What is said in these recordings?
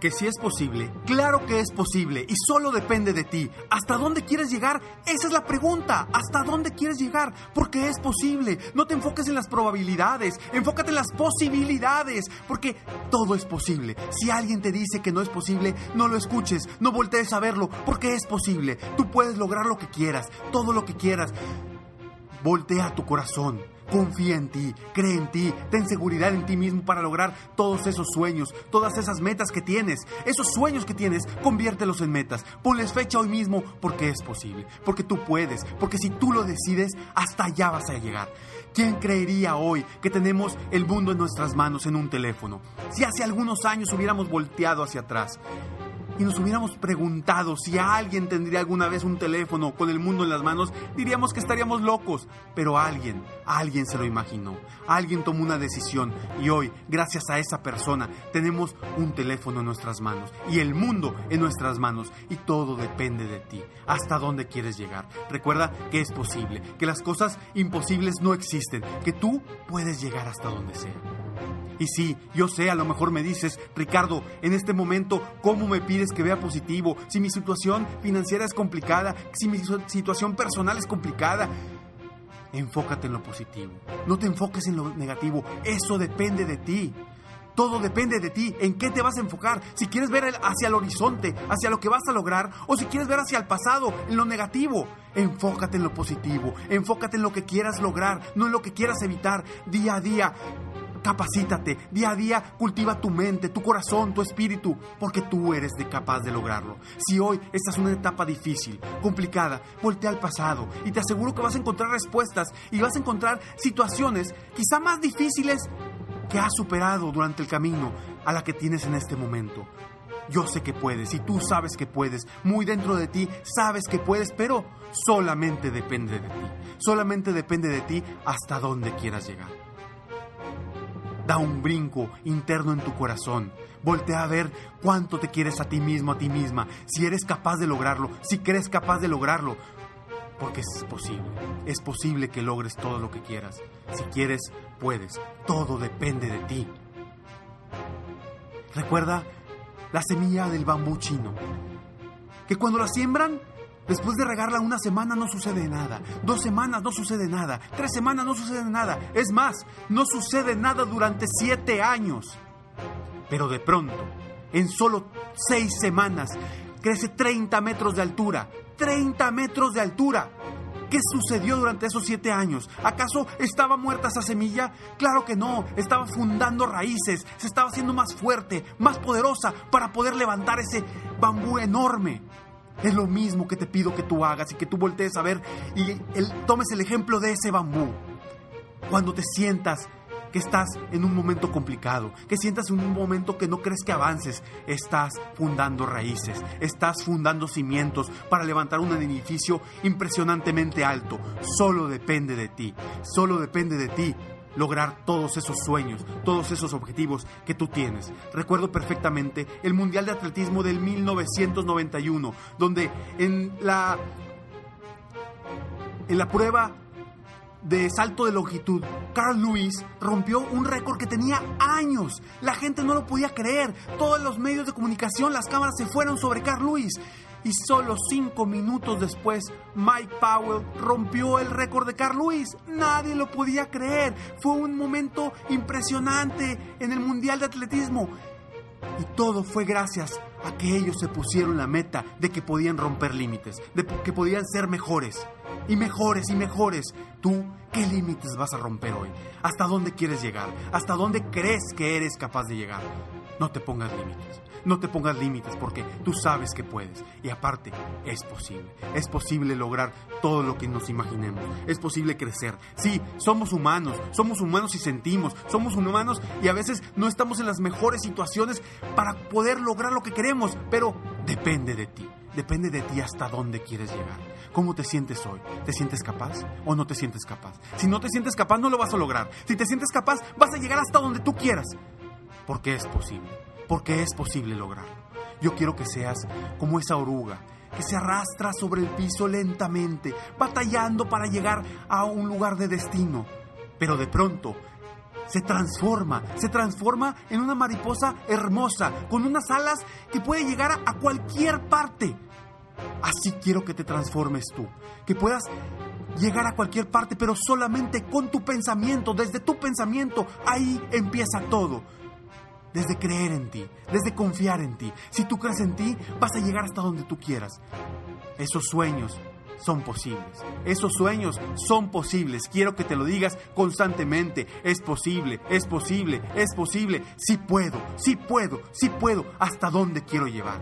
Que si es posible, claro que es posible y solo depende de ti. ¿Hasta dónde quieres llegar? Esa es la pregunta. ¿Hasta dónde quieres llegar? Porque es posible. No te enfoques en las probabilidades, enfócate en las posibilidades, porque todo es posible. Si alguien te dice que no es posible, no lo escuches, no voltees a verlo, porque es posible. Tú puedes lograr lo que quieras, todo lo que quieras. Voltea tu corazón. Confía en ti, cree en ti, ten seguridad en ti mismo para lograr todos esos sueños, todas esas metas que tienes. Esos sueños que tienes, conviértelos en metas. Ponles fecha hoy mismo porque es posible, porque tú puedes, porque si tú lo decides, hasta allá vas a llegar. ¿Quién creería hoy que tenemos el mundo en nuestras manos en un teléfono? Si hace algunos años hubiéramos volteado hacia atrás y nos hubiéramos preguntado si alguien tendría alguna vez un teléfono con el mundo en las manos, diríamos que estaríamos locos. Pero alguien, alguien se lo imaginó, alguien tomó una decisión y hoy, gracias a esa persona, tenemos un teléfono en nuestras manos y el mundo en nuestras manos y todo depende de ti. ¿Hasta dónde quieres llegar? Recuerda que es posible, que las cosas imposibles no existen, que tú puedes llegar hasta donde sea. Y sí, yo sé, a lo mejor me dices, Ricardo, en este momento, ¿cómo me pides que vea positivo? Si mi situación financiera es complicada, si mi situación personal es complicada. Enfócate en lo positivo. No te enfoques en lo negativo. Eso depende de ti. Todo depende de ti. ¿En qué te vas a enfocar? Si quieres ver hacia el horizonte, hacia lo que vas a lograr, o si quieres ver hacia el pasado, en lo negativo. Enfócate en lo positivo. Enfócate en lo que quieras lograr, no en lo que quieras evitar día a día. Capacítate, día a día cultiva tu mente, tu corazón, tu espíritu, porque tú eres capaz de lograrlo. Si hoy estás en una etapa difícil, complicada, voltea al pasado y te aseguro que vas a encontrar respuestas y vas a encontrar situaciones quizá más difíciles que has superado durante el camino a la que tienes en este momento. Yo sé que puedes y tú sabes que puedes. Muy dentro de ti sabes que puedes, pero solamente depende de ti. Solamente depende de ti hasta dónde quieras llegar. Da un brinco interno en tu corazón. Voltea a ver cuánto te quieres a ti mismo, a ti misma. Si eres capaz de lograrlo, si crees capaz de lograrlo. Porque es posible. Es posible que logres todo lo que quieras. Si quieres, puedes. Todo depende de ti. Recuerda la semilla del bambú chino. Que cuando la siembran, Después de regarla una semana no sucede nada, dos semanas no sucede nada, tres semanas no sucede nada. Es más, no sucede nada durante siete años. Pero de pronto, en solo seis semanas, crece 30 metros de altura. 30 metros de altura. ¿Qué sucedió durante esos siete años? ¿Acaso estaba muerta esa semilla? Claro que no, estaba fundando raíces, se estaba haciendo más fuerte, más poderosa para poder levantar ese bambú enorme. Es lo mismo que te pido que tú hagas y que tú voltees a ver y tomes el ejemplo de ese bambú. Cuando te sientas que estás en un momento complicado, que sientas en un momento que no crees que avances, estás fundando raíces, estás fundando cimientos para levantar un edificio impresionantemente alto. Solo depende de ti, solo depende de ti lograr todos esos sueños, todos esos objetivos que tú tienes. Recuerdo perfectamente el Mundial de Atletismo del 1991, donde en la en la prueba de salto de longitud, Carl Lewis rompió un récord que tenía años. La gente no lo podía creer. Todos los medios de comunicación, las cámaras se fueron sobre Carl Lewis. y solo cinco minutos después Mike Powell rompió el récord de Carl Lewis. Nadie lo podía creer. Fue un momento impresionante en el Mundial de Atletismo. Y todo fue gracias a que ellos se pusieron la meta de que podían romper límites, de que podían ser mejores. Y mejores y mejores. Tú, ¿qué límites vas a romper hoy? ¿Hasta dónde quieres llegar? ¿Hasta dónde crees que eres capaz de llegar? No te pongas límites. No te pongas límites porque tú sabes que puedes. Y aparte, es posible. Es posible lograr todo lo que nos imaginemos. Es posible crecer. Sí, somos humanos. Somos humanos y sentimos. Somos humanos y a veces no estamos en las mejores situaciones para poder lograr lo que queremos. Pero depende de ti. Depende de ti hasta dónde quieres llegar. ¿Cómo te sientes hoy? ¿Te sientes capaz o no te sientes capaz? Si no te sientes capaz, no lo vas a lograr. Si te sientes capaz, vas a llegar hasta donde tú quieras. Porque es posible porque es posible lograrlo. Yo quiero que seas como esa oruga que se arrastra sobre el piso lentamente, batallando para llegar a un lugar de destino, pero de pronto se transforma, se transforma en una mariposa hermosa, con unas alas que puede llegar a cualquier parte. Así quiero que te transformes tú, que puedas llegar a cualquier parte, pero solamente con tu pensamiento, desde tu pensamiento, ahí empieza todo desde creer en ti, desde confiar en ti. Si tú crees en ti, vas a llegar hasta donde tú quieras. Esos sueños son posibles. Esos sueños son posibles. Quiero que te lo digas constantemente. Es posible, es posible, es posible. Sí puedo, sí puedo, sí puedo. ¿Hasta dónde quiero llevar?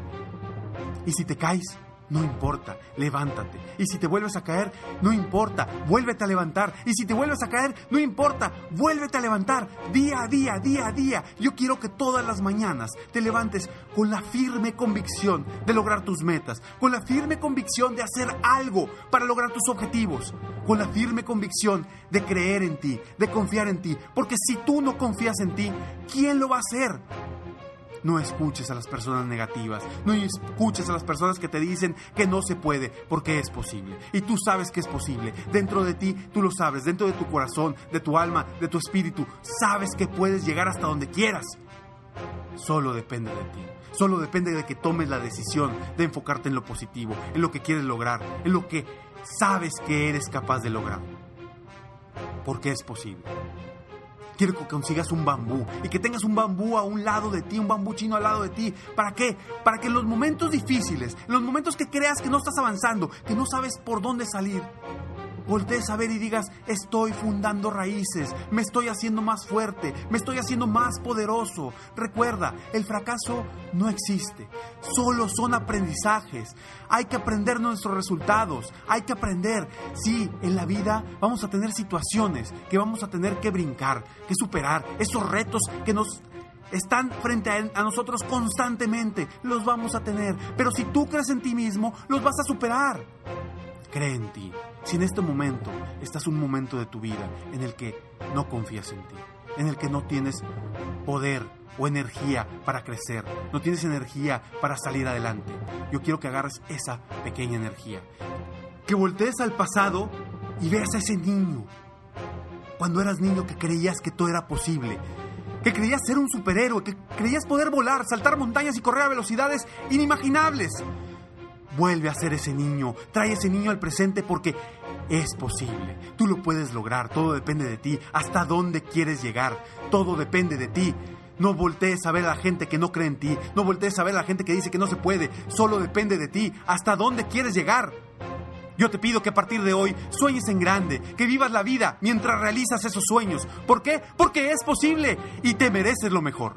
Y si te caes, no importa, levántate. Y si te vuelves a caer, no importa, vuélvete a levantar. Y si te vuelves a caer, no importa, vuélvete a levantar. Día a día, día a día. Yo quiero que todas las mañanas te levantes con la firme convicción de lograr tus metas, con la firme convicción de hacer algo para lograr tus objetivos, con la firme convicción de creer en ti, de confiar en ti. Porque si tú no confías en ti, ¿quién lo va a hacer? No escuches a las personas negativas, no escuches a las personas que te dicen que no se puede, porque es posible. Y tú sabes que es posible. Dentro de ti, tú lo sabes, dentro de tu corazón, de tu alma, de tu espíritu, sabes que puedes llegar hasta donde quieras. Solo depende de ti. Solo depende de que tomes la decisión de enfocarte en lo positivo, en lo que quieres lograr, en lo que sabes que eres capaz de lograr. Porque es posible. Quiero que consigas un bambú y que tengas un bambú a un lado de ti, un bambú chino al lado de ti. ¿Para qué? Para que en los momentos difíciles, en los momentos que creas que no estás avanzando, que no sabes por dónde salir, voltees a ver y digas, estoy fundando raíces, me estoy haciendo más fuerte, me estoy haciendo más poderoso. Recuerda, el fracaso no existe, solo son aprendizajes. Hay que aprender nuestros resultados, hay que aprender. Sí, en la vida vamos a tener situaciones que vamos a tener que brincar, que superar, esos retos que nos están frente a, a, nosotros constantemente, los vamos a tener. Pero si tú crees en ti mismo, los vas a superar. Cree en ti. Si en este momento estás un momento de tu vida en el que no confías en ti, en el que no tienes poder o energía para crecer, no tienes energía para salir adelante, yo quiero que agarres esa pequeña energía. Que voltees al pasado y veas a ese niño. Cuando eras niño que creías que todo era posible, que creías ser un superhéroe, que creías poder volar, saltar montañas y correr a velocidades inimaginables. Vuelve a ser ese niño, trae ese niño al presente porque es posible. Tú lo puedes lograr, todo depende de ti. ¿Hasta dónde quieres llegar? Todo depende de ti. No voltees a ver a la gente que no cree en ti. No voltees a ver a la gente que dice que no se puede. Solo depende de ti. ¿Hasta dónde quieres llegar? Yo te pido que a partir de hoy sueñes en grande, que vivas la vida mientras realizas esos sueños. ¿Por qué? Porque es posible y te mereces lo mejor.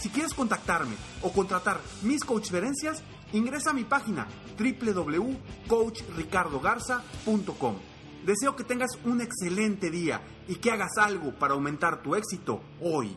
Si quieres contactarme o contratar mis coachferencias, Ingresa a mi página www.coachricardogarza.com. Deseo que tengas un excelente día y que hagas algo para aumentar tu éxito hoy.